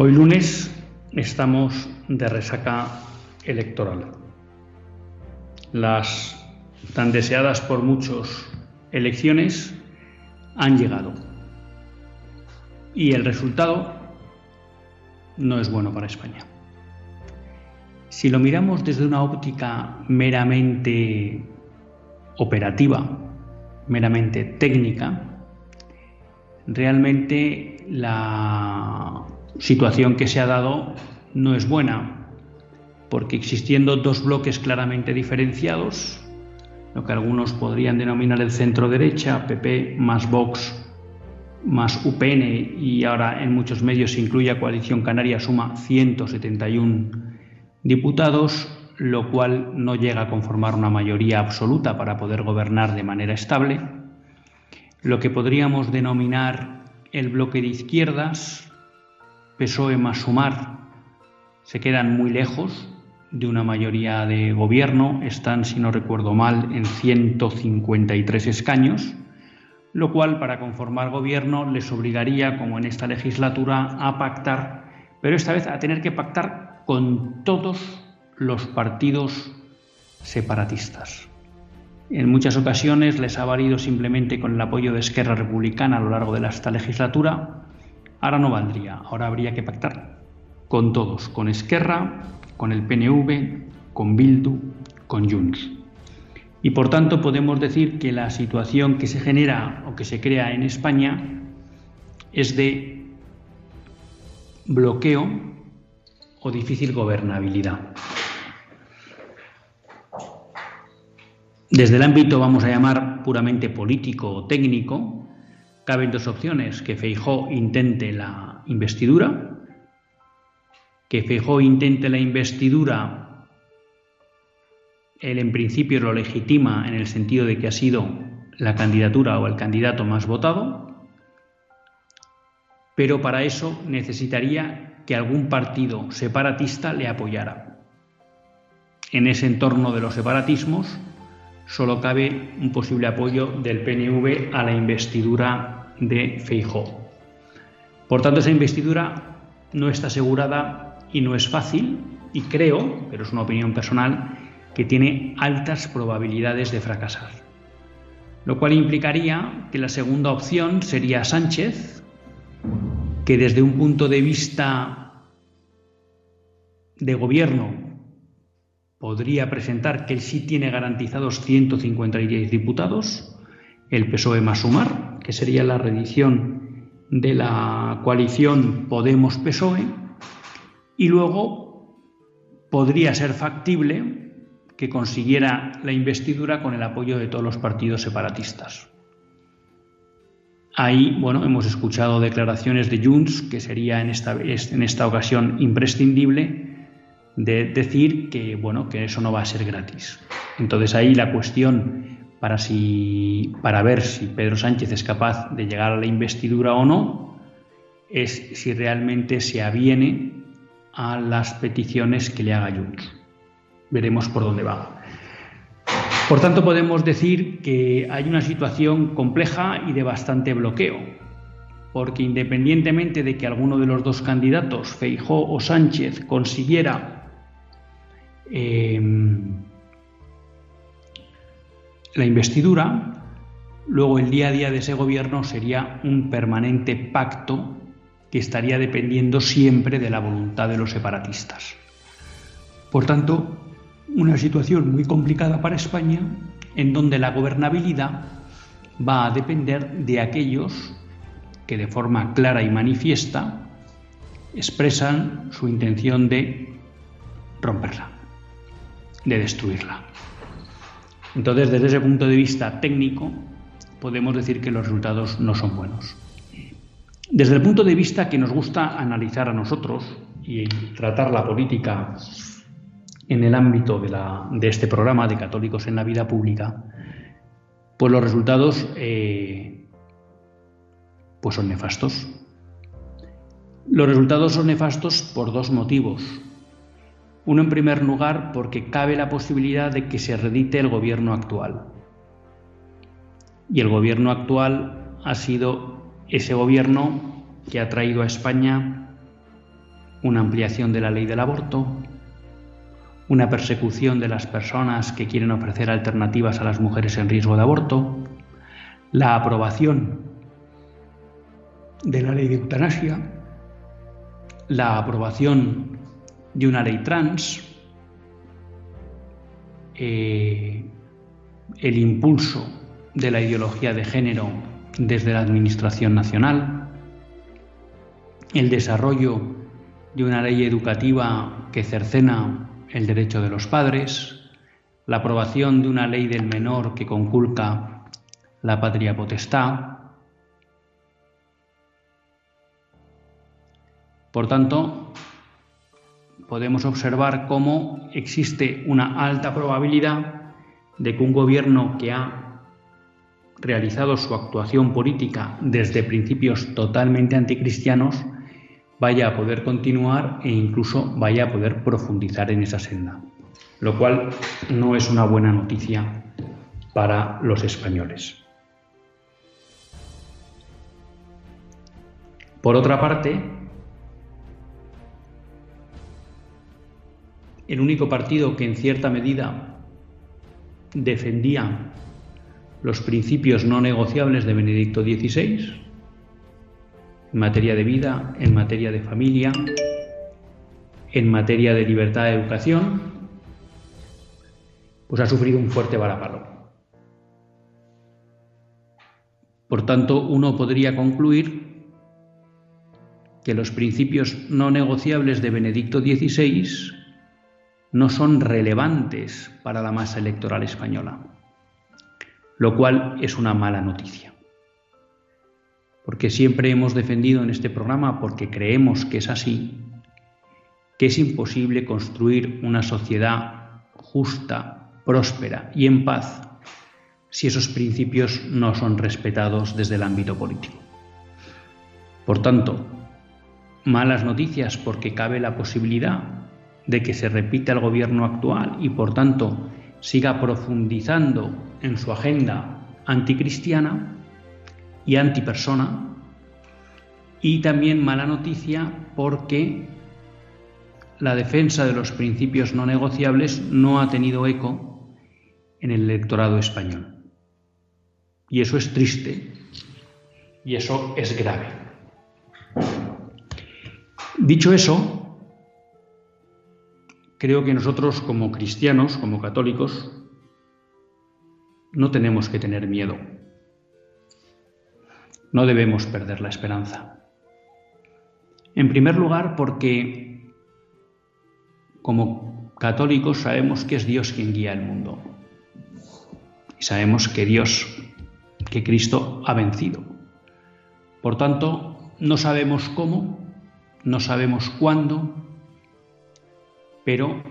Hoy lunes estamos de resaca electoral. Las tan deseadas por muchos elecciones han llegado. Y el resultado no es bueno para España. Si lo miramos desde una óptica meramente operativa, meramente técnica, realmente la situación que se ha dado no es buena, porque existiendo dos bloques claramente diferenciados, lo que algunos podrían denominar el centro derecha, PP más Vox más UPN y ahora en muchos medios se incluye a Coalición Canaria, suma 171 diputados, lo cual no llega a conformar una mayoría absoluta para poder gobernar de manera estable. Lo que podríamos denominar el bloque de izquierdas, PSOE más Sumar se quedan muy lejos de una mayoría de gobierno, están, si no recuerdo mal, en 153 escaños, lo cual para conformar gobierno les obligaría, como en esta legislatura, a pactar, pero esta vez a tener que pactar con todos los partidos separatistas. En muchas ocasiones les ha valido simplemente con el apoyo de Esquerra Republicana a lo largo de esta legislatura, Ahora no valdría, ahora habría que pactar con todos, con Esquerra, con el PNV, con Bildu, con Junts. Y por tanto podemos decir que la situación que se genera o que se crea en España es de bloqueo o difícil gobernabilidad. Desde el ámbito, vamos a llamar, puramente político o técnico, caben dos opciones, que Feijó intente la investidura, que Feijó intente la investidura, él en principio lo legitima en el sentido de que ha sido la candidatura o el candidato más votado, pero para eso necesitaría que algún partido separatista le apoyara. En ese entorno de los separatismos solo cabe un posible apoyo del PNV a la investidura de Feijó. Por tanto, esa investidura no está asegurada y no es fácil, y creo, pero es una opinión personal, que tiene altas probabilidades de fracasar. Lo cual implicaría que la segunda opción sería Sánchez, que desde un punto de vista de gobierno podría presentar que él sí tiene garantizados 156 diputados, el PSOE más sumar, que sería la reedición de la coalición Podemos-PSOE, y luego podría ser factible que consiguiera la investidura con el apoyo de todos los partidos separatistas. Ahí, bueno, hemos escuchado declaraciones de Junts, que sería en esta, en esta ocasión imprescindible, de decir que, bueno, que eso no va a ser gratis. Entonces ahí la cuestión para, si, para ver si Pedro Sánchez es capaz de llegar a la investidura o no, es si realmente se aviene a las peticiones que le haga Junts. Veremos por dónde va. Por tanto, podemos decir que hay una situación compleja y de bastante bloqueo, porque independientemente de que alguno de los dos candidatos, Feijó o Sánchez, consiguiera eh, la investidura, luego el día a día de ese gobierno sería un permanente pacto que estaría dependiendo siempre de la voluntad de los separatistas. Por tanto, una situación muy complicada para España en donde la gobernabilidad va a depender de aquellos que de forma clara y manifiesta expresan su intención de romperla, de destruirla. Entonces, desde ese punto de vista técnico, podemos decir que los resultados no son buenos. Desde el punto de vista que nos gusta analizar a nosotros y tratar la política en el ámbito de, este programa de católicos en la vida pública, pues los resultados eh, pues son nefastos. Los resultados son nefastos por dos motivos. Uno, en primer lugar, porque cabe la posibilidad de que se redite el gobierno actual. Y el gobierno actual ha sido ese gobierno que ha traído a España una ampliación de la ley del aborto, una persecución de las personas que quieren ofrecer alternativas a las mujeres en riesgo de aborto, la aprobación de la ley de eutanasia, la aprobación de una ley trans, eh, el impulso de la ideología de género desde la Administración Nacional, el desarrollo de una ley educativa que cercena el derecho de los padres, la aprobación de una ley del menor que conculca la patria potestad. Por tanto, podemos observar cómo existe una alta probabilidad de que un gobierno que ha realizado su actuación política desde principios totalmente anticristianos vaya a poder continuar e incluso vaya a poder profundizar en esa senda, lo cual no es una buena noticia para los españoles. Por otra parte, el único partido que en cierta medida defendía los principios no negociables de Benedicto XVI, en materia de vida, en materia de familia, en materia de libertad de educación, pues ha sufrido un fuerte varapalo. Por tanto, uno podría concluir que los principios no negociables de Benedicto XVI no son relevantes para la masa electoral española, lo cual es una mala noticia. Porque siempre hemos defendido en este programa, porque creemos que es así, que es imposible construir una sociedad justa, próspera y en paz si esos principios no son respetados desde el ámbito político. Por tanto, malas noticias porque cabe la posibilidad de que se repita el gobierno actual y por tanto siga profundizando en su agenda anticristiana y antipersona. Y también mala noticia porque la defensa de los principios no negociables no ha tenido eco en el electorado español. Y eso es triste y eso es grave. Dicho eso, creo que nosotros como cristianos, como católicos, no tenemos que tener miedo. No debemos perder la esperanza. En primer lugar, porque como católicos sabemos que es Dios quien guía el mundo. Y sabemos que Dios, que Cristo ha vencido. Por tanto, no sabemos cómo, no sabemos cuándo, pero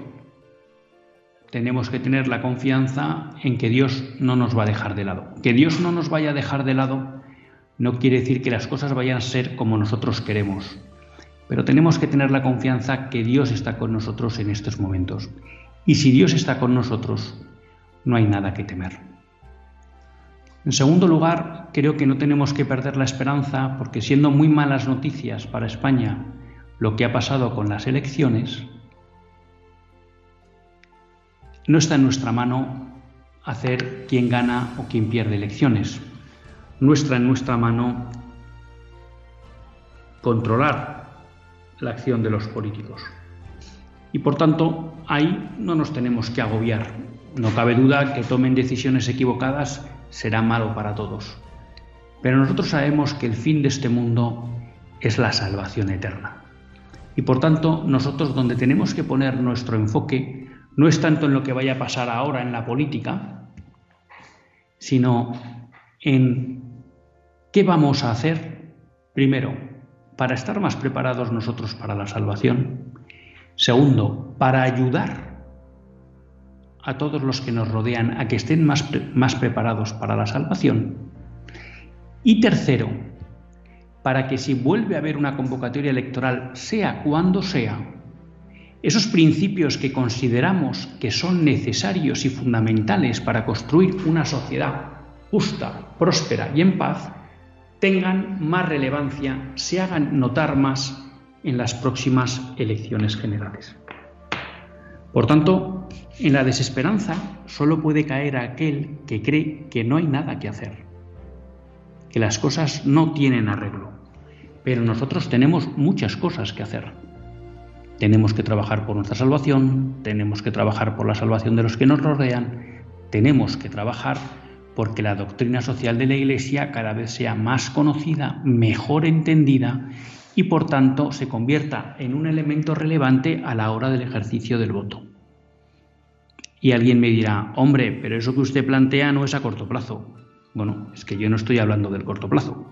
tenemos que tener la confianza en que Dios no nos va a dejar de lado. Que Dios no nos vaya a dejar de lado no quiere decir que las cosas vayan a ser como nosotros queremos, pero tenemos que tener la confianza que Dios está con nosotros en estos momentos. Y si Dios está con nosotros, no hay nada que temer. En segundo lugar, creo que no tenemos que perder la esperanza porque siendo muy malas noticias para España lo que ha pasado con las elecciones, no está en nuestra mano hacer quién gana o quién pierde elecciones. Nuestra en nuestra mano controlar la acción de los políticos. Y por tanto, ahí no nos tenemos que agobiar. No cabe duda que tomen decisiones equivocadas será malo para todos. Pero nosotros sabemos que el fin de este mundo es la salvación eterna. Y por tanto, nosotros donde tenemos que poner nuestro enfoque no es tanto en lo que vaya a pasar ahora en la política, sino en qué vamos a hacer, primero, para estar más preparados nosotros para la salvación, segundo, para ayudar a todos los que nos rodean a que estén más, más preparados para la salvación, y tercero, para que si vuelve a haber una convocatoria electoral, sea cuando sea, esos principios que consideramos que son necesarios y fundamentales para construir una sociedad justa, próspera y en paz, tengan más relevancia, se hagan notar más en las próximas elecciones generales. Por tanto, en la desesperanza solo puede caer aquel que cree que no hay nada que hacer, que las cosas no tienen arreglo, pero nosotros tenemos muchas cosas que hacer. Tenemos que trabajar por nuestra salvación, tenemos que trabajar por la salvación de los que nos rodean, tenemos que trabajar porque la doctrina social de la Iglesia cada vez sea más conocida, mejor entendida y por tanto se convierta en un elemento relevante a la hora del ejercicio del voto. Y alguien me dirá, hombre, pero eso que usted plantea no es a corto plazo. Bueno, es que yo no estoy hablando del corto plazo.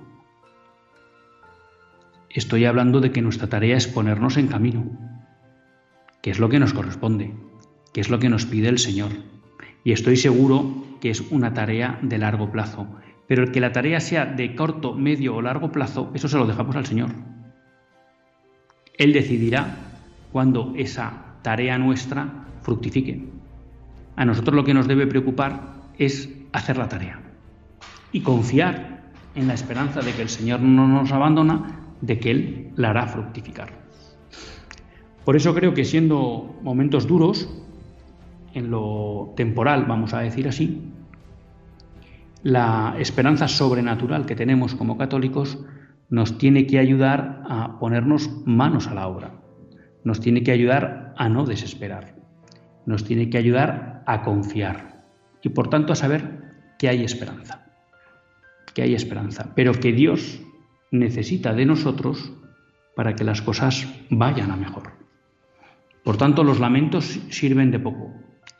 Estoy hablando de que nuestra tarea es ponernos en camino, que es lo que nos corresponde, que es lo que nos pide el Señor. Y estoy seguro que es una tarea de largo plazo. Pero el que la tarea sea de corto, medio o largo plazo, eso se lo dejamos al Señor. Él decidirá cuando esa tarea nuestra fructifique. A nosotros lo que nos debe preocupar es hacer la tarea y confiar en la esperanza de que el Señor no nos abandona de que Él la hará fructificar. Por eso creo que siendo momentos duros, en lo temporal, vamos a decir así, la esperanza sobrenatural que tenemos como católicos nos tiene que ayudar a ponernos manos a la obra, nos tiene que ayudar a no desesperar, nos tiene que ayudar a confiar y por tanto a saber que hay esperanza, que hay esperanza, pero que Dios necesita de nosotros para que las cosas vayan a mejor. Por tanto, los lamentos sirven de poco,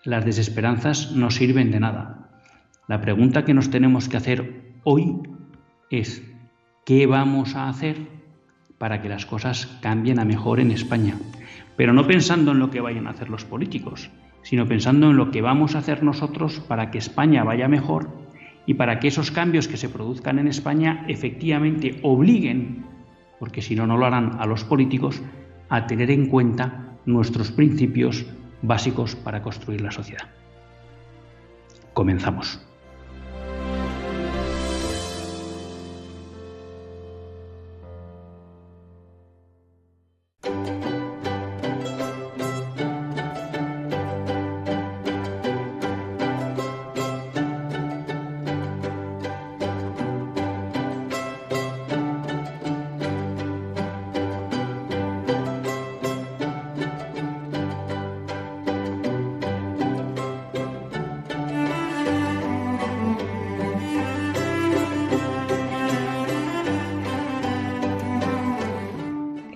las desesperanzas no sirven de nada. La pregunta que nos tenemos que hacer hoy es, ¿qué vamos a hacer para que las cosas cambien a mejor en España? Pero no pensando en lo que vayan a hacer los políticos, sino pensando en lo que vamos a hacer nosotros para que España vaya mejor y para que esos cambios que se produzcan en España efectivamente obliguen, porque si no, no lo harán a los políticos, a tener en cuenta nuestros principios básicos para construir la sociedad. Comenzamos.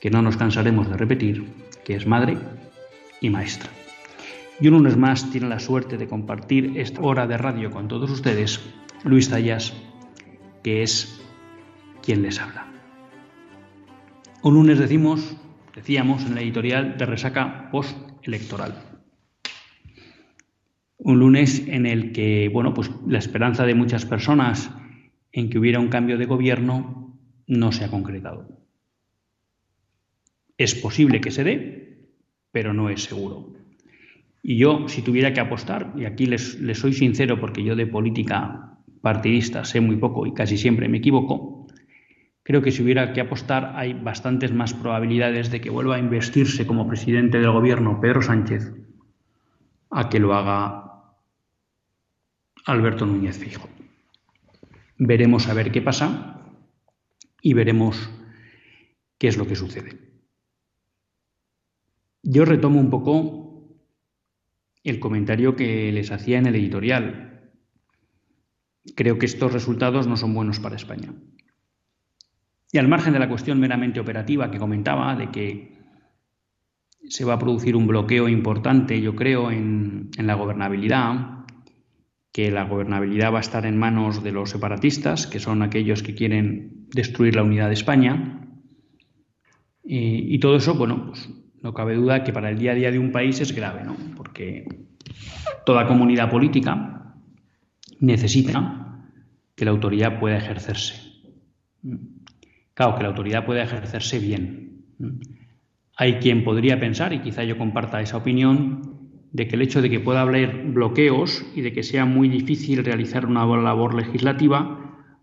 que no nos cansaremos de repetir, que es madre y maestra. Y un lunes más tiene la suerte de compartir esta hora de radio con todos ustedes, Luis Tallas, que es quien les habla. Un lunes decimos, decíamos en la editorial de resaca postelectoral. Un lunes en el que, bueno, pues la esperanza de muchas personas en que hubiera un cambio de gobierno no se ha concretado. Es posible que se dé, pero no es seguro. Y yo, si tuviera que apostar, y aquí les, soy sincero porque yo de política partidista sé muy poco y casi siempre me equivoco, creo que si hubiera que apostar hay bastantes más probabilidades de que vuelva a investirse como presidente del gobierno Pedro Sánchez a que lo haga Alberto Núñez Fijo. Veremos a ver qué pasa y veremos qué es lo que sucede. Yo retomo un poco el comentario que les hacía en el editorial. Creo que estos resultados no son buenos para España. Y al margen de la cuestión meramente operativa que comentaba, de que se va a producir un bloqueo importante, yo creo, en, la gobernabilidad, que la gobernabilidad va a estar en manos de los separatistas, que son aquellos que quieren destruir la unidad de España. Y, y todo eso, bueno, pues no cabe duda que para el día a día de un país es grave, ¿no? Porque toda comunidad política necesita que la autoridad pueda ejercerse. Claro, que la autoridad pueda ejercerse bien. Hay quien podría pensar, y quizá yo comparta esa opinión, de que el hecho de que pueda haber bloqueos y de que sea muy difícil realizar una labor legislativa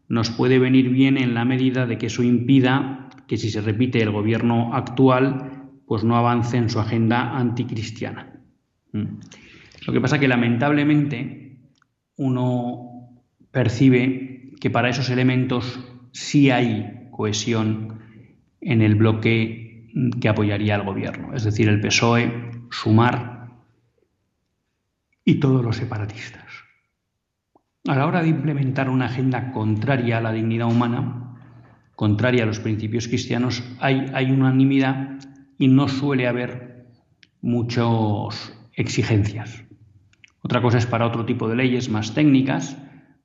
nos puede venir bien en la medida de que eso impida que si se repite el gobierno actual pues no avance en su agenda anticristiana. Mm. Lo que pasa es que lamentablemente uno percibe que para esos elementos sí hay cohesión en el bloque que apoyaría al gobierno, es decir, el PSOE, Sumar y todos los separatistas. A la hora de implementar una agenda contraria a la dignidad humana, contraria a los principios cristianos, hay unanimidad y no suele haber muchas exigencias. Otra cosa es para otro tipo de leyes más técnicas,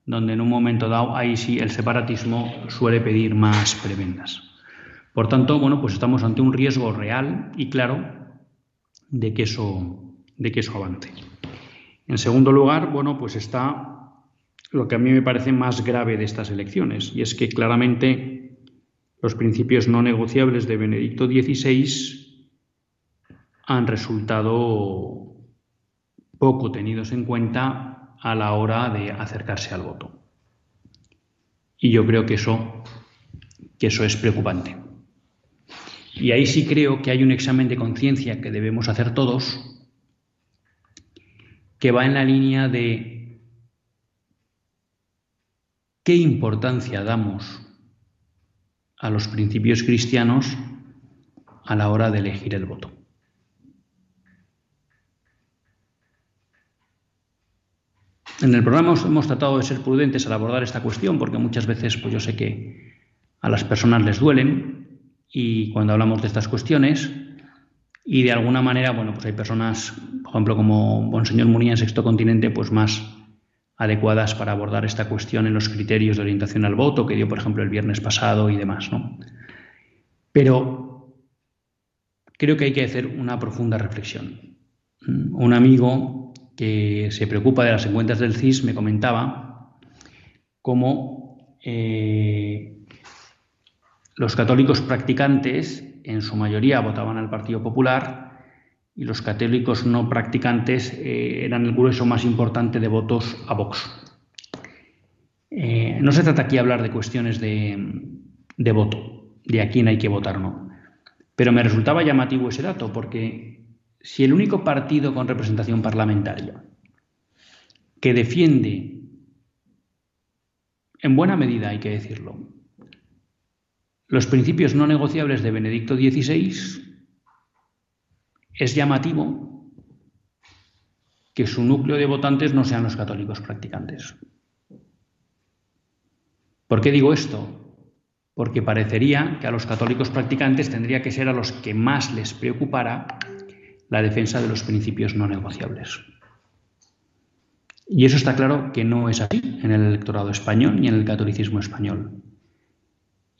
donde en un momento dado ahí sí el separatismo suele pedir más prebendas. Por tanto, bueno, pues estamos ante un riesgo real y claro de que eso, de avance. En segundo lugar, bueno, pues está lo que a mí me parece más grave de estas elecciones, y es que claramente los principios no negociables de Benedicto XVI han resultado poco tenidos en cuenta a la hora de acercarse al voto. Y yo creo que eso, que eso es preocupante. Y ahí sí creo que hay un examen de conciencia que debemos hacer todos, que va en la línea de qué importancia damos a los principios cristianos a la hora de elegir el voto. En el programa hemos, tratado de ser prudentes al abordar esta cuestión porque muchas veces pues yo sé que a las personas les duelen y cuando hablamos de estas cuestiones y de alguna manera, bueno, pues hay personas, por ejemplo, como Monseñor Munía en Sexto Continente, pues más adecuadas para abordar esta cuestión en los criterios de orientación al voto que dio, por ejemplo, el viernes pasado y demás, ¿no? Pero creo que hay que hacer una profunda reflexión. Un amigo que se preocupa de las encuestas del CIS me comentaba cómo eh, los católicos practicantes en su mayoría votaban al Partido Popular y los católicos no practicantes eh, eran el grueso más importante de votos a Vox. Eh, no se trata aquí de hablar de cuestiones de, de voto, de a quién hay que votar no. Pero me resultaba llamativo ese dato porque si el único partido con representación parlamentaria que defiende, en buena medida hay que decirlo, los principios no negociables de Benedicto XVI, es llamativo que su núcleo de votantes no sean los católicos practicantes. ¿Por qué digo esto? Porque parecería que a los católicos practicantes tendría que ser a los que más les preocupara la defensa de los principios no negociables. Y eso está claro que no es así en el electorado español ni en el catolicismo español.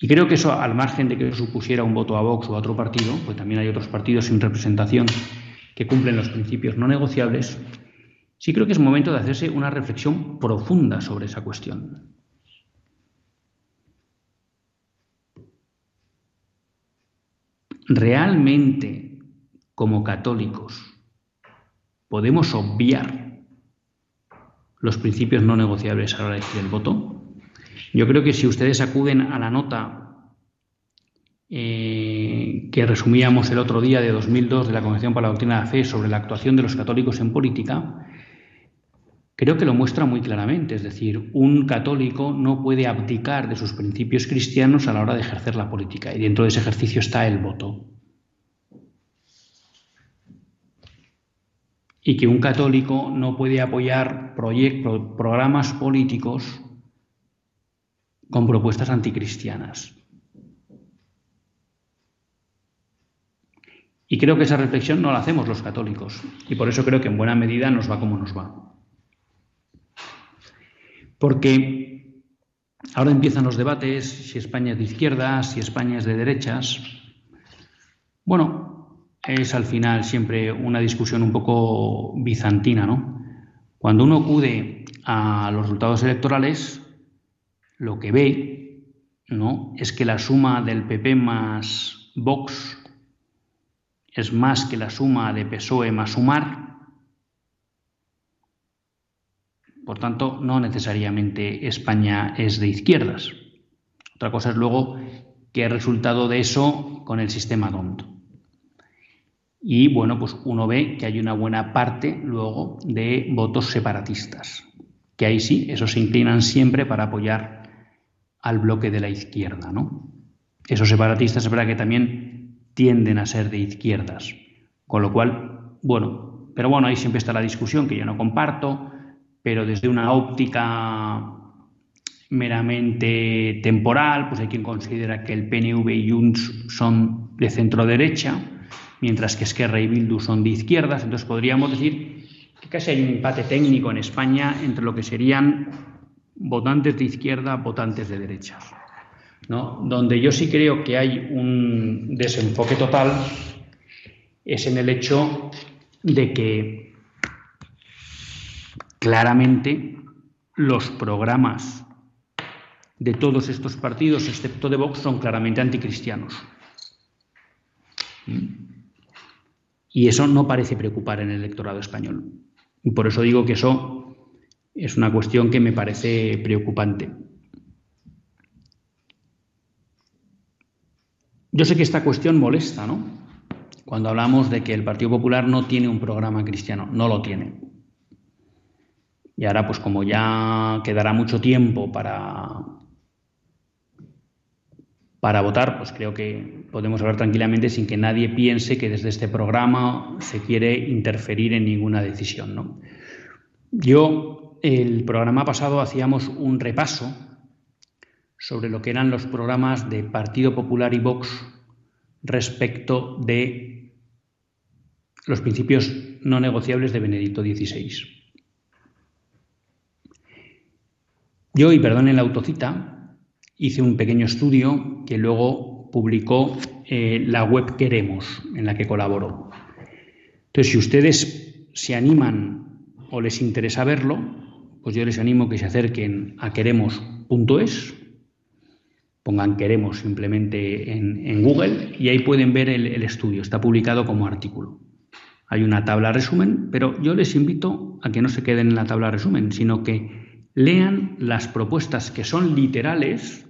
Y creo que eso, al margen de que supusiera un voto a Vox o a otro partido, pues también hay otros partidos sin representación que cumplen los principios no negociables, sí creo que es momento de hacerse una reflexión profunda sobre esa cuestión. ¿Realmente como católicos podemos obviar los principios no negociables a la hora de el voto. Yo creo que si ustedes acuden a la nota eh, que resumíamos el otro día de 2002 de la Convención para la Doctrina de la Fe sobre la actuación de los católicos en política, creo que lo muestra muy claramente. Es decir, un católico no puede abdicar de sus principios cristianos a la hora de ejercer la política y dentro de ese ejercicio está el voto. Y que un católico no puede apoyar proyectos, programas políticos con propuestas anticristianas. Y creo que esa reflexión no la hacemos los católicos. Y por eso creo que en buena medida nos va como nos va. Porque ahora empiezan los debates, si España es de izquierdas, si España es de derechas. Bueno, es al final siempre una discusión un poco bizantina, ¿no? Cuando uno acude a los resultados electorales, lo que ve, ¿no? Es que la suma del PP más Vox es más que la suma de PSOE más sumar. Por tanto, no necesariamente España es de izquierdas. Otra cosa es luego qué resultado de eso con el sistema DONT. Y bueno, pues uno ve que hay una buena parte luego de votos separatistas, que ahí sí, esos se inclinan siempre para apoyar al bloque de la izquierda, ¿no? Esos separatistas es verdad que también tienden a ser de izquierdas. Con lo cual, bueno, pero bueno, ahí siempre está la discusión que yo no comparto, pero desde una óptica meramente temporal, pues hay quien considera que el PNV y Junts son de centro derecha, mientras que Esquerra y Bildu son de izquierdas, entonces podríamos decir que casi hay un empate técnico en España entre lo que serían votantes de izquierda, votantes de derecha. Donde yo sí creo que hay un desenfoque total es en el hecho de que claramente los programas de todos estos partidos, excepto de Vox, son claramente anticristianos. Y eso no parece preocupar en el electorado español. Y por eso digo que eso es una cuestión que me parece preocupante. Yo sé que esta cuestión molesta, ¿no? Cuando hablamos de que el Partido Popular no tiene un programa cristiano, no lo tiene. Y ahora, pues como ya quedará mucho tiempo para, para votar, pues creo que podemos hablar tranquilamente sin que nadie piense que desde este programa se quiere interferir en ninguna decisión. ¿no? Yo, el programa pasado hacíamos un repaso sobre lo que eran los programas de Partido Popular y Vox respecto de los principios no negociables de Benedicto XVI. Yo, y perdonen la autocita, hice un pequeño estudio que luego publicó eh, la web Queremos, en la que colaboró. Entonces, si ustedes se animan o les interesa verlo, pues yo les animo que se acerquen a queremos.es pongan queremos simplemente en, Google y ahí pueden ver el, el, estudio, está publicado como artículo. Hay una tabla resumen, pero yo les invito a que no se queden en la tabla resumen, sino que lean las propuestas que son literales,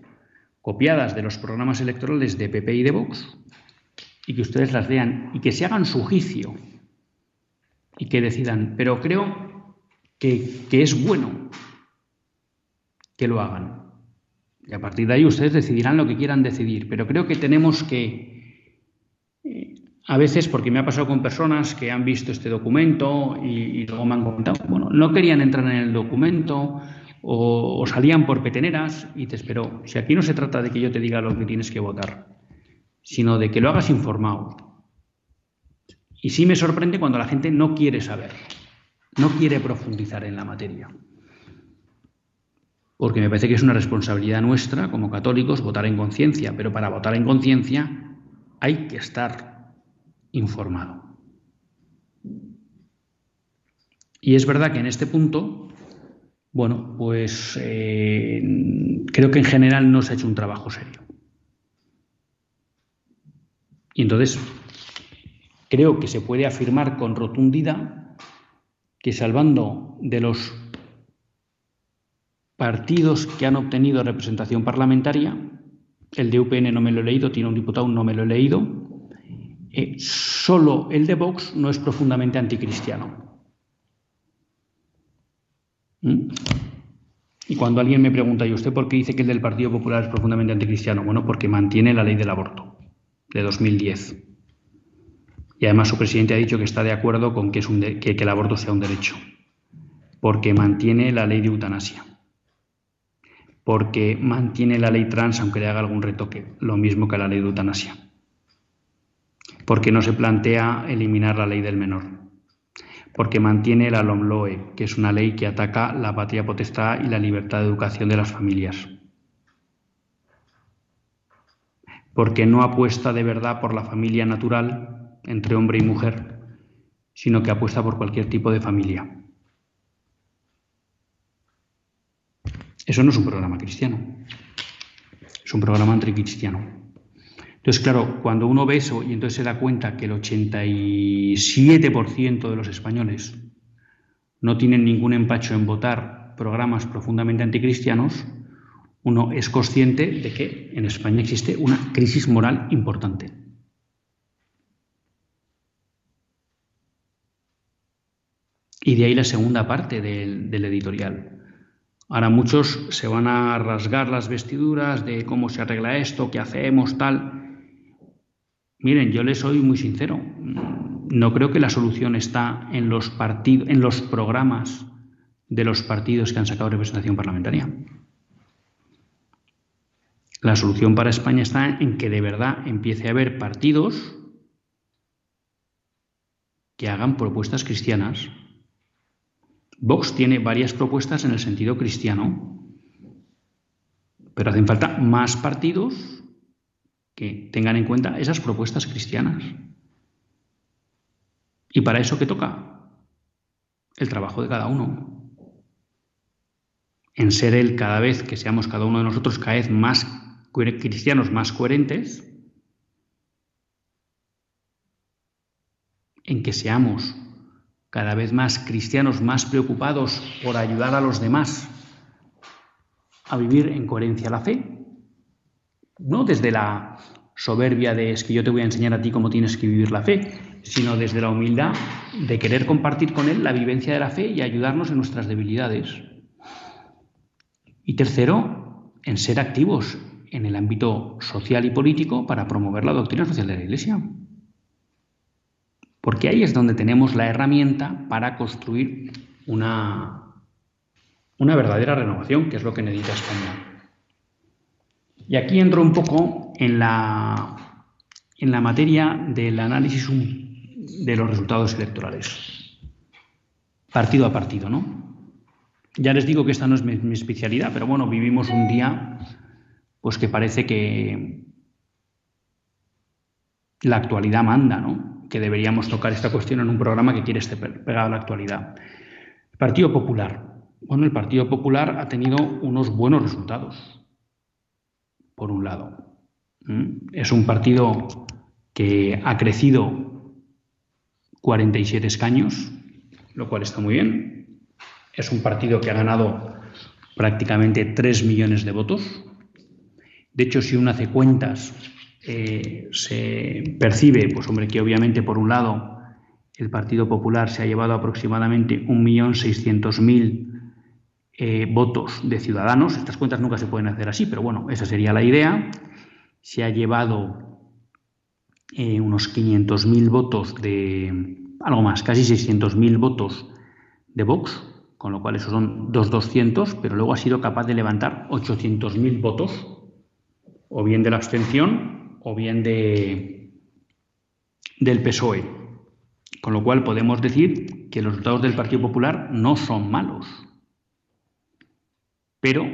copiadas de los programas electorales de PP y de Vox, y que ustedes las lean y que se hagan su juicio y que decidan, pero creo que, es bueno que lo hagan. Y a partir de ahí ustedes decidirán lo que quieran decidir. Pero creo que tenemos que, eh, a veces, porque me ha pasado con personas que han visto este documento y, luego me han comentado, bueno, no querían entrar en el documento o, salían por peteneras y te espero. Si aquí no se trata de que yo te diga lo que tienes que votar, sino de que lo hagas informado. Y sí me sorprende cuando la gente no quiere saber, no quiere profundizar en la materia porque me parece que es una responsabilidad nuestra como católicos votar en conciencia, pero para votar en conciencia hay que estar informado. Y es verdad que en este punto, bueno, pues eh, creo que en general no se ha hecho un trabajo serio. Y entonces creo que se puede afirmar con rotundidad que salvando de los partidos que han obtenido representación parlamentaria, el de UPN no me lo he leído, tiene un diputado, no me lo he leído, eh, solo el de Vox no es profundamente anticristiano. ¿Mm? Y cuando alguien me pregunta, ¿y usted por qué dice que el del Partido Popular es profundamente anticristiano? Bueno, porque mantiene la ley del aborto de 2010. Y además su presidente ha dicho que está de acuerdo con que, es un que el aborto sea un derecho, porque mantiene la ley de eutanasia, porque mantiene la ley trans aunque le haga algún retoque, lo mismo que la ley de eutanasia, porque no se plantea eliminar la ley del menor, porque mantiene la LOMLOE, que es una ley que ataca la patria potestad y la libertad de educación de las familias porque no apuesta de verdad por la familia natural entre hombre y mujer, sino que apuesta por cualquier tipo de familia. Eso no es un programa cristiano, es un programa anticristiano. Entonces, claro, cuando uno ve eso y entonces se da cuenta que el 87% de los españoles no tienen ningún empacho en votar programas profundamente anticristianos, uno es consciente de que en España existe una crisis moral importante. Y de ahí la segunda parte del, editorial. Ahora muchos se van a rasgar las vestiduras de cómo se arregla esto, qué hacemos, tal. Miren, yo les soy muy sincero. No creo que la solución está en los partidos, en los programas de los partidos que han sacado representación parlamentaria. La solución para España está en que de verdad empiece a haber partidos que hagan propuestas cristianas Vox tiene varias propuestas en el sentido cristiano, pero hacen falta más partidos que tengan en cuenta esas propuestas cristianas. ¿Y para eso qué toca? El trabajo de cada uno. En ser él cada vez que seamos cada uno de nosotros cada vez más cristianos, más coherentes, en que seamos cada vez más cristianos más preocupados por ayudar a los demás a vivir en coherencia la fe, no desde la soberbia de es que yo te voy a enseñar a ti cómo tienes que vivir la fe, sino desde la humildad de querer compartir con él la vivencia de la fe y ayudarnos en nuestras debilidades. Y tercero, en ser activos en el ámbito social y político para promover la doctrina social de la Iglesia porque ahí es donde tenemos la herramienta para construir una, una verdadera renovación, que es lo que necesita España. Y aquí entro un poco en la, en la materia del análisis de los resultados electorales, partido a partido, ¿no? Ya les digo que esta no es mi, especialidad, pero bueno, vivimos un día pues que parece que la actualidad manda, ¿no? que deberíamos tocar esta cuestión en un programa que quiere estar pegado a la actualidad. Partido Popular. Bueno, el Partido Popular ha tenido unos buenos resultados, por un lado. Es un partido que ha crecido 47 escaños, lo cual está muy bien. Es un partido que ha ganado prácticamente 3 millones de votos. De hecho, si uno hace cuentas eh, se percibe, pues hombre, que obviamente por un lado el Partido Popular se ha llevado aproximadamente 1.600.000 eh, votos de ciudadanos. Estas cuentas nunca se pueden hacer así, pero bueno, esa sería la idea. Se ha llevado eh, unos 500.000 votos de, algo más, casi 600.000 votos de Vox, con lo cual esos son 2.200, pero luego ha sido capaz de levantar 800.000 votos, o bien de la abstención o bien de, del PSOE. Con lo cual podemos decir que los resultados del Partido Popular no son malos, pero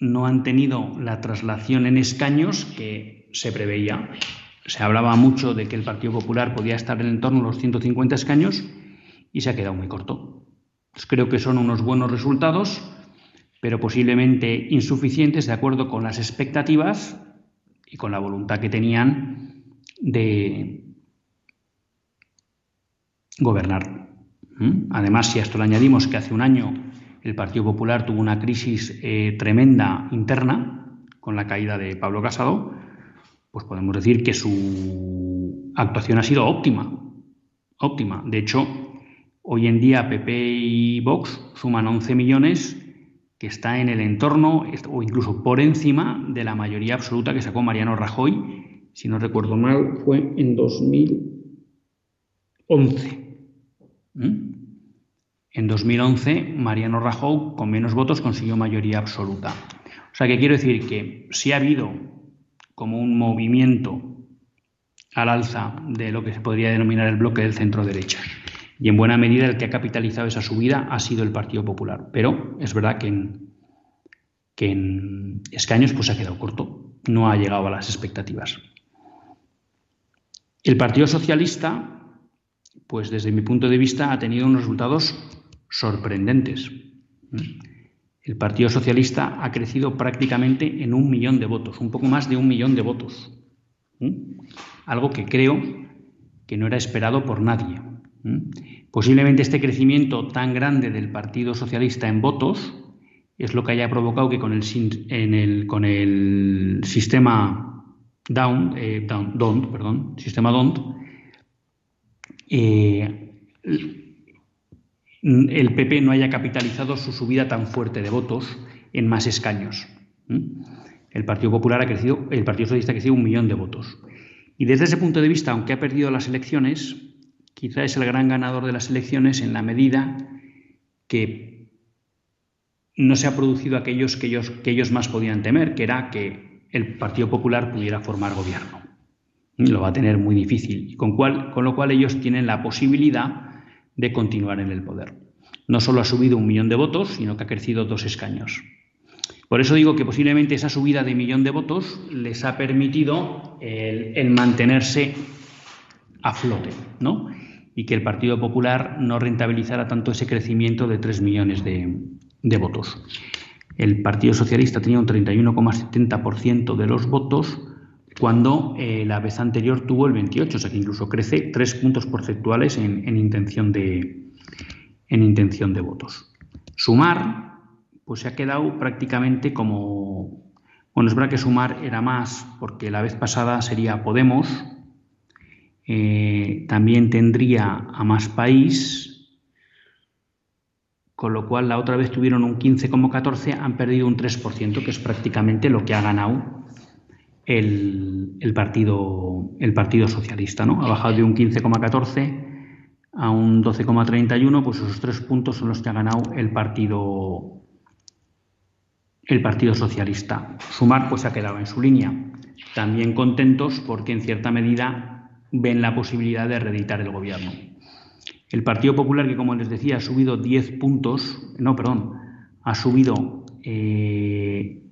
no han tenido la traslación en escaños que se preveía. Se hablaba mucho de que el Partido Popular podía estar en torno a los 150 escaños y se ha quedado muy corto. Pues creo que son unos buenos resultados, pero posiblemente insuficientes de acuerdo con las expectativas y con la voluntad que tenían de gobernar. ¿Mm? Además, si a esto le añadimos que hace un año el Partido Popular tuvo una crisis eh, tremenda interna con la caída de Pablo Casado, pues podemos decir que su actuación ha sido óptima. Óptima. De hecho, hoy en día PP y Vox suman 11 millones que está en el entorno o incluso por encima de la mayoría absoluta que sacó Mariano Rajoy, si no recuerdo mal, fue en 2011. En 2011, Mariano Rajoy, con menos votos, consiguió mayoría absoluta. O sea que quiero decir que si ha habido como un movimiento al alza de lo que se podría denominar el bloque del centro derecha. Y en buena medida el que ha capitalizado esa subida ha sido el Partido Popular. Pero es verdad que en, que escaños pues ha quedado corto, no ha llegado a las expectativas. El Partido Socialista, pues desde mi punto de vista, ha tenido unos resultados sorprendentes. El Partido Socialista ha crecido prácticamente en un millón de votos, un poco más de un millón de votos. Algo que creo que no era esperado por nadie. Posiblemente este crecimiento tan grande del Partido Socialista en votos es lo que haya provocado que con el, con el sistema Down, eh, perdón, sistema DONT, eh, el PP no haya capitalizado su subida tan fuerte de votos en más escaños. El Partido Popular ha crecido, el Partido Socialista ha crecido un millón de votos. Y desde ese punto de vista, aunque ha perdido las elecciones, quizá es el gran ganador de las elecciones en la medida que no se ha producido aquellos que ellos, que ellos más podían temer, que era que el Partido Popular pudiera formar gobierno. Lo va a tener muy difícil, con, con lo cual ellos tienen la posibilidad de continuar en el poder. No solo ha subido un millón de votos, sino que ha crecido dos escaños. Por eso digo que posiblemente esa subida de millón de votos les ha permitido el, mantenerse a flote, ¿no? Y que el Partido Popular no rentabilizara tanto ese crecimiento de tres millones de, votos. El Partido Socialista tenía un 31,70% de los votos cuando eh, la vez anterior tuvo el 28, o sea que incluso crece tres puntos porcentuales en, intención, de, en intención de votos. Sumar, pues se ha quedado prácticamente como... Bueno, es verdad que sumar era más, porque la vez pasada sería Podemos, eh, también tendría a más país, con lo cual la otra vez tuvieron un 15,14, han perdido un 3%, que es prácticamente lo que ha ganado el, partido, el Partido Socialista. ¿no? Ha bajado de un 15,14 a un 12,31, pues esos tres puntos son los que ha ganado el Partido, el partido Socialista. Sumar pues ha quedado en su línea. También contentos porque en cierta medida ven la posibilidad de reeditar el gobierno. El Partido Popular, que como les decía, ha subido 10 puntos, no, perdón, ha subido eh,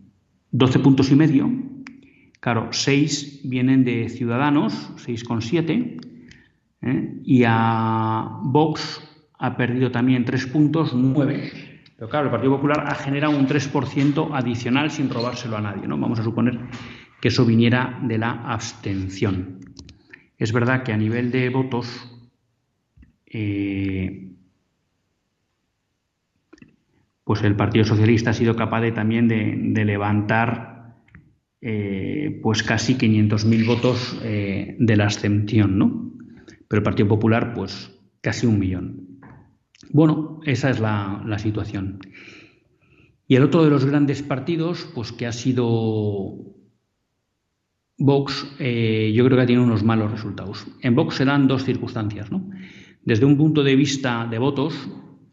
12 puntos y medio, Claro, 6 vienen de Ciudadanos, 6,7, ¿eh? y a Vox ha perdido también 3 puntos, 9. Pero claro, el Partido Popular ha generado un 3% adicional sin robárselo a nadie. ¿no? Vamos a suponer que eso viniera de la abstención. Es verdad que a nivel de votos, eh, pues el Partido Socialista ha sido capaz también de levantar eh, pues casi 500.000 votos eh, de la abstención, ¿no? Pero el Partido Popular, pues casi un millón. Bueno, esa es la, situación. Y el otro de los grandes partidos, pues que ha sido Vox, eh, yo creo que ha tenido unos malos resultados. En Vox se dan dos circunstancias, ¿no? Desde un punto de vista de votos,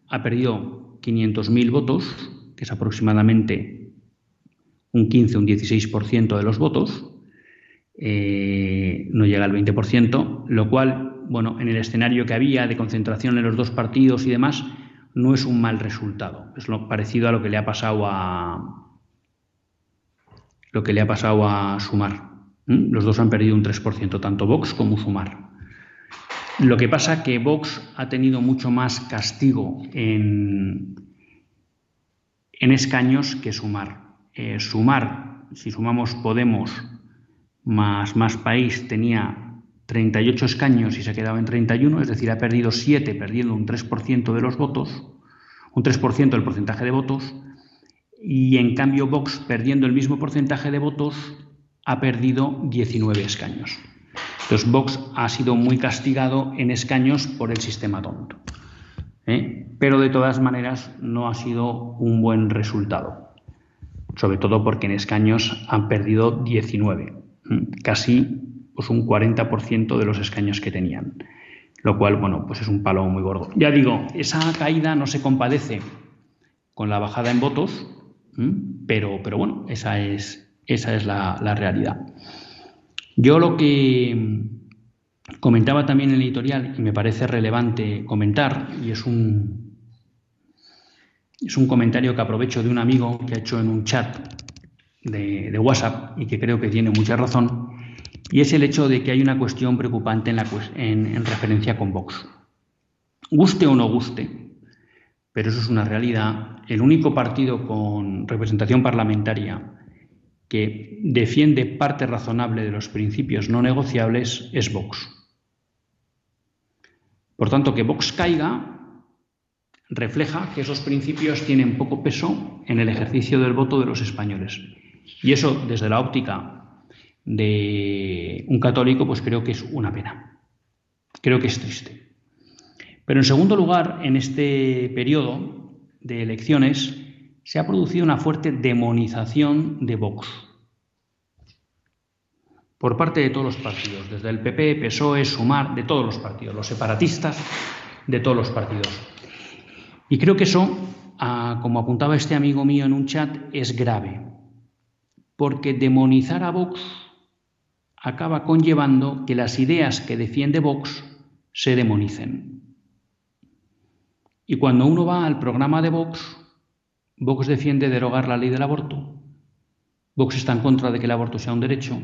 ha perdido 500.000 votos, que es aproximadamente un 15, un 16% de los votos, eh, no llega al 20%, lo cual, bueno, en el escenario que había de concentración en los dos partidos y demás, no es un mal resultado. Es lo parecido a lo que le ha pasado a lo que le ha pasado a Sumar. Los dos han perdido un 3%, tanto Vox como Sumar. Lo que pasa que Vox ha tenido mucho más castigo en, en escaños que Sumar. Eh, sumar, si sumamos Podemos más más país, tenía 38 escaños y se ha quedado en 31, es decir, ha perdido 7, perdiendo un 3% de los votos, un 3% del porcentaje de votos, y en cambio Vox, perdiendo el mismo porcentaje de votos, ha perdido 19 escaños. Entonces Vox ha sido muy castigado en escaños por el sistema tonto. ¿eh? Pero de todas maneras no ha sido un buen resultado. Sobre todo porque en escaños han perdido 19, casi pues, un 40% de los escaños que tenían. Lo cual, bueno, pues es un palo muy gordo. Ya digo, esa caída no se compadece con la bajada en votos, pero, pero bueno, esa es, esa es la, realidad. Yo lo que comentaba también en el editorial, y me parece relevante comentar, y es un, es un comentario que aprovecho de un amigo que ha hecho en un chat de, WhatsApp y que creo que tiene mucha razón, y es el hecho de que hay una cuestión preocupante en, referencia con Vox. Guste o no guste, pero eso es una realidad. El único partido con representación parlamentaria que defiende parte razonable de los principios no negociables es Vox. Por tanto, que Vox caiga refleja que esos principios tienen poco peso en el ejercicio del voto de los españoles. Y eso, desde la óptica de un católico, pues creo que es una pena. Creo que es triste. Pero en segundo lugar, en este periodo de elecciones se ha producido una fuerte demonización de Vox por parte de todos los partidos, desde el PP, PSOE, Sumar, de todos los partidos, los separatistas de todos los partidos. Y creo que eso, ah, como apuntaba este amigo mío en un chat, es grave, porque demonizar a Vox acaba conllevando que las ideas que defiende Vox se demonicen. Y cuando uno va al programa de Vox, Vox defiende derogar la ley del aborto. Vox está en contra de que el aborto sea un derecho.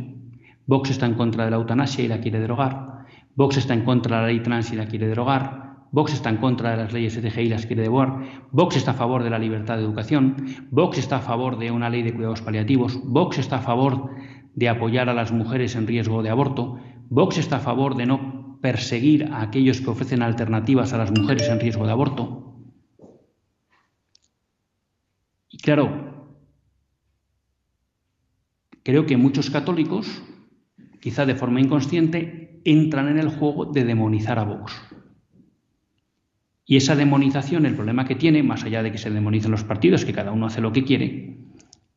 Vox está en contra de la eutanasia y la quiere derogar. Vox está en contra de la ley trans y la quiere derogar. Vox está en contra de las leyes ETG y las quiere derogar. Vox está a favor de la libertad de educación. Vox está a favor de una ley de cuidados paliativos. Vox está a favor de apoyar a las mujeres en riesgo de aborto. Vox está a favor de no perseguir a aquellos que ofrecen alternativas a las mujeres en riesgo de aborto. Y claro, creo que muchos católicos, quizá de forma inconsciente, entran en el juego de demonizar a Vox. Y esa demonización, el problema que tiene, más allá de que se demonicen los partidos, que cada uno hace lo que quiere,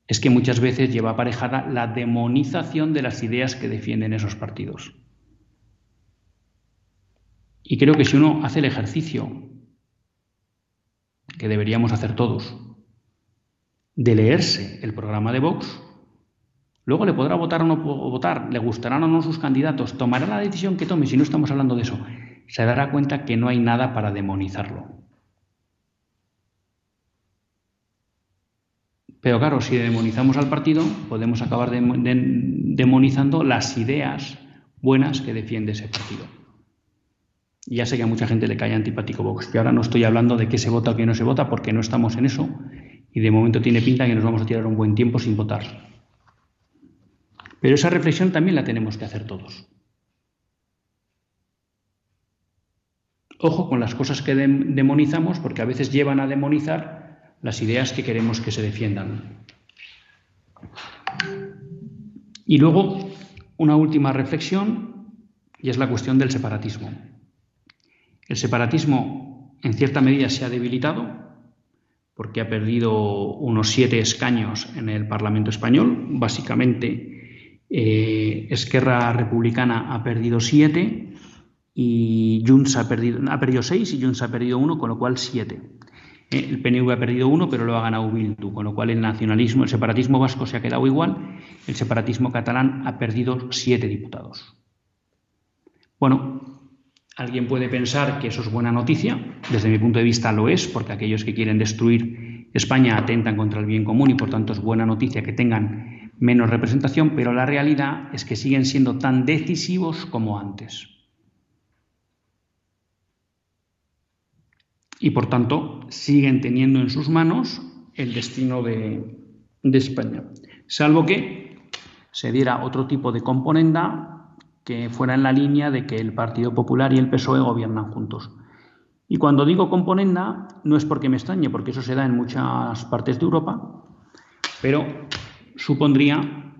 es que muchas veces lleva aparejada la demonización de las ideas que defienden esos partidos. Y creo que si uno hace el ejercicio que deberíamos hacer todos, de leerse el programa de Vox, luego le podrá votar o no votar, le gustarán o no sus candidatos, tomará la decisión que tome, si no estamos hablando de eso, se dará cuenta que no hay nada para demonizarlo. Pero claro, si demonizamos al partido, podemos acabar demonizando las ideas buenas que defiende ese partido ya sé que a mucha gente le cae antipático Vox. Y ahora no estoy hablando de qué se vota o qué no se vota, porque no estamos en eso. Y de momento tiene pinta que nos vamos a tirar un buen tiempo sin votar. Pero esa reflexión también la tenemos que hacer todos. Ojo con las cosas que demonizamos, porque a veces llevan a demonizar las ideas que queremos que se defiendan. Y luego, una última reflexión, y es la cuestión del separatismo. El separatismo en cierta medida se ha debilitado porque ha perdido unos siete escaños en el Parlamento español. Básicamente, eh, Esquerra Republicana ha perdido siete y Junts ha perdido, ha perdido seis y Junts ha perdido uno, con lo cual siete. Eh, el PNV ha perdido uno, pero lo ha ganado Bildu, con lo cual el nacionalismo, el separatismo vasco se ha quedado igual, el separatismo catalán ha perdido siete diputados. Bueno, Alguien puede pensar que eso es buena noticia, desde mi punto de vista lo es, porque aquellos que quieren destruir España atentan contra el bien común y por tanto es buena noticia que tengan menos representación, pero la realidad es que siguen siendo tan decisivos como antes. Y por tanto siguen teniendo en sus manos el destino de, España, salvo que se diera otro tipo de componenda que fuera en la línea de que el Partido Popular y el PSOE gobiernan juntos. Y cuando digo componenda, no es porque me extrañe, porque eso se da en muchas partes de Europa, pero supondría,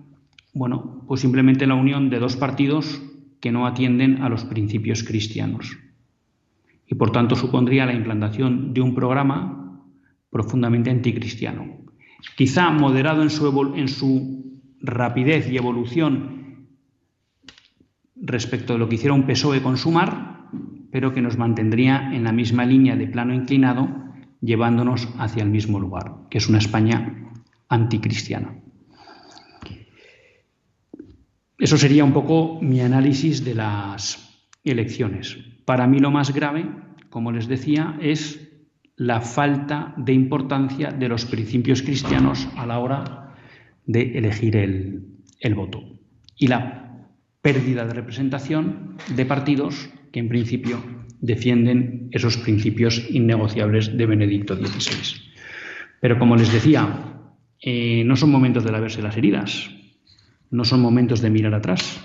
bueno, pues simplemente la unión de dos partidos que no atienden a los principios cristianos. Y por tanto supondría la implantación de un programa profundamente anticristiano. Quizá moderado en su, rapidez y evolución respecto de lo que hiciera un PSOE con Sumar, pero que nos mantendría en la misma línea de plano inclinado, llevándonos hacia el mismo lugar, que es una España anticristiana. Eso sería un poco mi análisis de las elecciones. Para mí lo más grave, como les decía, es la falta de importancia de los principios cristianos a la hora de elegir el, voto y la pérdida de representación de partidos que en principio defienden esos principios innegociables de Benedicto XVI. Pero como les decía, eh, no son momentos de lavarse las heridas, no son momentos de mirar atrás,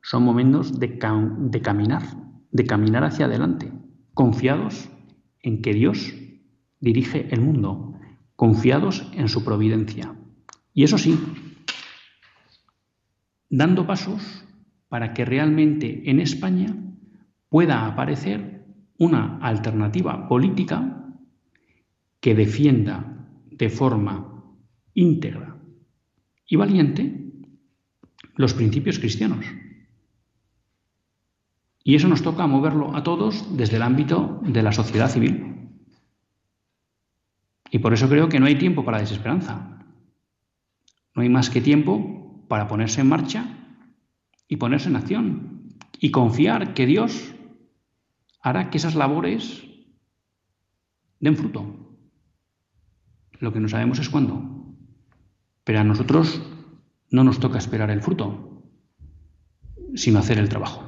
son momentos de caminar, de caminar hacia adelante, confiados en que Dios dirige el mundo, confiados en su providencia. Y eso sí, dando pasos para que realmente en España pueda aparecer una alternativa política que defienda de forma íntegra y valiente los principios cristianos. Y eso nos toca moverlo a todos desde el ámbito de la sociedad civil. Y por eso creo que no hay tiempo para desesperanza. No hay más que tiempo para ponerse en marcha y ponerse en acción y confiar que Dios hará que esas labores den fruto. Lo que no sabemos es cuándo. Pero a nosotros no nos toca esperar el fruto, sino hacer el trabajo.